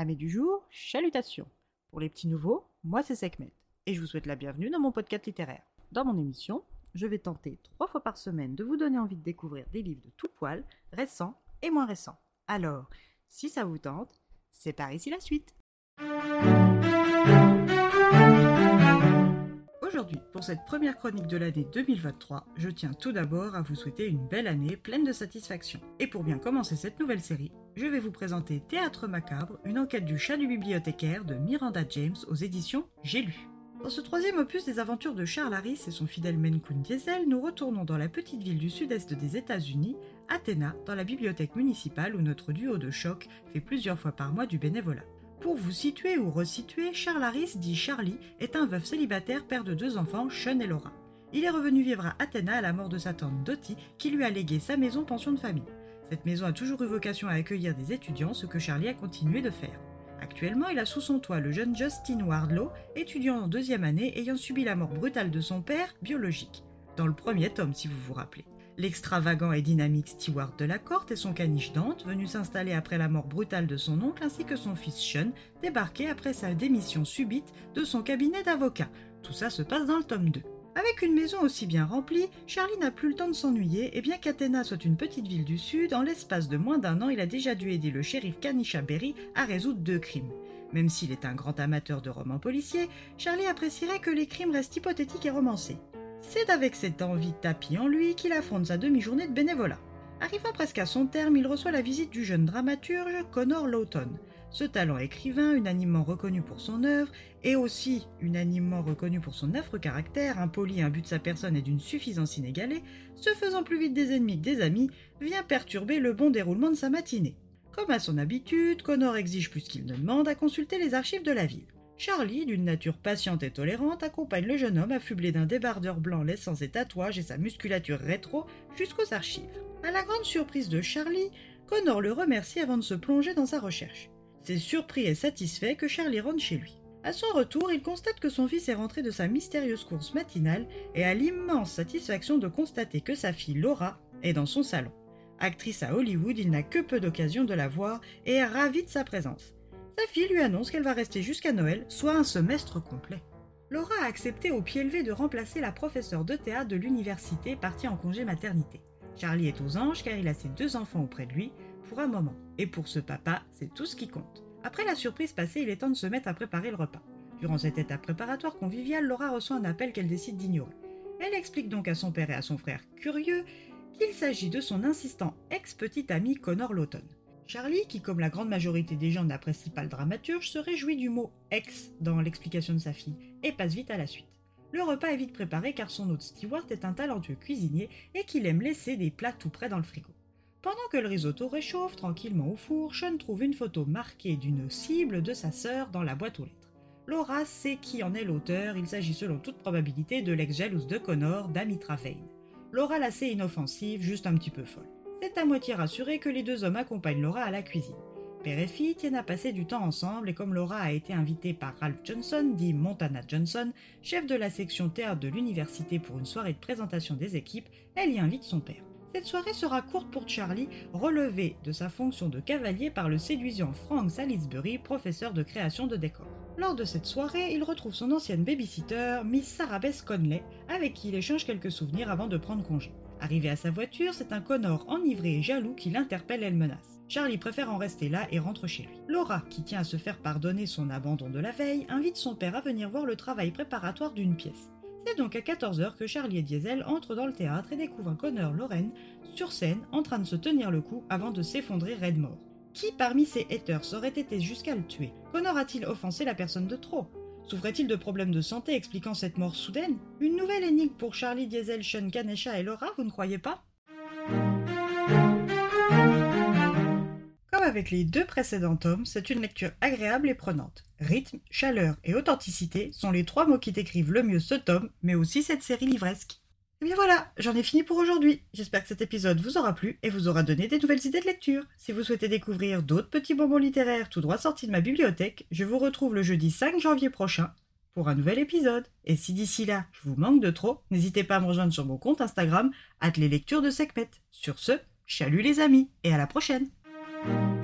Amis du jour, chalutations. Pour les petits nouveaux, moi c'est Sekhmet et je vous souhaite la bienvenue dans mon podcast littéraire. Dans mon émission, je vais tenter trois fois par semaine de vous donner envie de découvrir des livres de tout poil, récents et moins récents. Alors, si ça vous tente, c'est par ici la suite. Aujourd'hui, pour cette première chronique de l'année 2023, je tiens tout d'abord à vous souhaiter une belle année pleine de satisfaction. Et pour bien commencer cette nouvelle série, je vais vous présenter Théâtre macabre, une enquête du chat du bibliothécaire de Miranda James aux éditions J'ai lu. Dans ce troisième opus des aventures de Charles Harris et son fidèle Menkun Diesel, nous retournons dans la petite ville du sud-est des États-Unis, Athéna, dans la bibliothèque municipale où notre duo de choc fait plusieurs fois par mois du bénévolat. Pour vous situer ou resituer, Charles Harris, dit Charlie, est un veuf célibataire, père de deux enfants, Sean et Laura. Il est revenu vivre à Athéna à la mort de sa tante Dottie, qui lui a légué sa maison pension de famille. Cette maison a toujours eu vocation à accueillir des étudiants, ce que Charlie a continué de faire. Actuellement, il a sous son toit le jeune Justin Wardlow, étudiant en deuxième année ayant subi la mort brutale de son père, biologique. Dans le premier tome, si vous vous rappelez. L'extravagant et dynamique Stewart de la Corte et son caniche Dante, venu s'installer après la mort brutale de son oncle, ainsi que son fils Sean, débarqué après sa démission subite de son cabinet d'avocat. Tout ça se passe dans le tome 2. Avec une maison aussi bien remplie, Charlie n'a plus le temps de s'ennuyer, et bien qu'Athéna soit une petite ville du Sud, en l'espace de moins d'un an, il a déjà dû aider le shérif Kanisha Berry à résoudre deux crimes. Même s'il est un grand amateur de romans policiers, Charlie apprécierait que les crimes restent hypothétiques et romancés. C'est avec cette envie de tapis en lui qu'il affronte sa demi-journée de bénévolat. Arrivant presque à son terme, il reçoit la visite du jeune dramaturge Connor Lawton. Ce talent écrivain, unanimement reconnu pour son œuvre, et aussi unanimement reconnu pour son affreux caractère, impoli, but de sa personne et d'une suffisance inégalée, se faisant plus vite des ennemis que des amis, vient perturber le bon déroulement de sa matinée. Comme à son habitude, Connor exige plus qu'il ne demande à consulter les archives de la ville. Charlie, d'une nature patiente et tolérante, accompagne le jeune homme affublé d'un débardeur blanc laissant ses tatouages et sa musculature rétro jusqu'aux archives. À la grande surprise de Charlie, Connor le remercie avant de se plonger dans sa recherche. C'est surpris et satisfait que Charlie rentre chez lui. À son retour, il constate que son fils est rentré de sa mystérieuse course matinale et a l'immense satisfaction de constater que sa fille Laura est dans son salon. Actrice à Hollywood, il n'a que peu d'occasion de la voir et est ravi de sa présence. Sa fille lui annonce qu'elle va rester jusqu'à Noël, soit un semestre complet. Laura a accepté au pied levé de remplacer la professeure de théâtre de l'université partie en congé maternité. Charlie est aux anges car il a ses deux enfants auprès de lui un moment. Et pour ce papa, c'est tout ce qui compte. Après la surprise passée, il est temps de se mettre à préparer le repas. Durant cette étape préparatoire conviviale, Laura reçoit un appel qu'elle décide d'ignorer. Elle explique donc à son père et à son frère curieux qu'il s'agit de son insistant ex-petit ami Connor Lawton. Charlie, qui comme la grande majorité des gens n'apprécie pas le dramaturge, se réjouit du mot ex dans l'explication de sa fille et passe vite à la suite. Le repas est vite préparé car son hôte Stewart est un talentueux cuisinier et qu'il aime laisser des plats tout près dans le frigo. Pendant que le risotto réchauffe tranquillement au four, Sean trouve une photo marquée d'une cible de sa sœur dans la boîte aux lettres. Laura sait qui en est l'auteur, il s'agit selon toute probabilité de l'ex-jalouse de Connor, Damitra Vane. Laura la sait inoffensive, juste un petit peu folle c'est à moitié rassuré que les deux hommes accompagnent Laura à la cuisine. Père et fille tiennent à passer du temps ensemble et comme Laura a été invitée par Ralph Johnson, dit Montana Johnson, chef de la section théâtre de l'université pour une soirée de présentation des équipes, elle y invite son père. Cette soirée sera courte pour Charlie, relevé de sa fonction de cavalier par le séduisant Frank Salisbury, professeur de création de décors. Lors de cette soirée, il retrouve son ancienne babysitter, Miss Sarah Bess Conley, avec qui il échange quelques souvenirs avant de prendre congé. Arrivé à sa voiture, c'est un Connor enivré et jaloux qui l'interpelle et le menace. Charlie préfère en rester là et rentre chez lui. Laura, qui tient à se faire pardonner son abandon de la veille, invite son père à venir voir le travail préparatoire d'une pièce. C'est donc à 14h que Charlie et Diesel entrent dans le théâtre et découvrent Connor Lorraine sur scène en train de se tenir le coup avant de s'effondrer raide mort. Qui parmi ces haters aurait été jusqu'à le tuer? Connor a-t-il offensé la personne de trop? Souffrait-il de problèmes de santé expliquant cette mort soudaine? Une nouvelle énigme pour Charlie Diesel, Sean Kanesha et Laura, vous ne croyez pas? Avec les deux précédents tomes, c'est une lecture agréable et prenante. Rythme, chaleur et authenticité sont les trois mots qui décrivent le mieux ce tome, mais aussi cette série livresque. Et bien voilà, j'en ai fini pour aujourd'hui. J'espère que cet épisode vous aura plu et vous aura donné des nouvelles idées de lecture. Si vous souhaitez découvrir d'autres petits bonbons littéraires tout droit sortis de ma bibliothèque, je vous retrouve le jeudi 5 janvier prochain pour un nouvel épisode. Et si d'ici là, je vous manque de trop, n'hésitez pas à me rejoindre sur mon compte Instagram, les lectures de Sekhmet. Sur ce, chalut les amis et à la prochaine Thank you.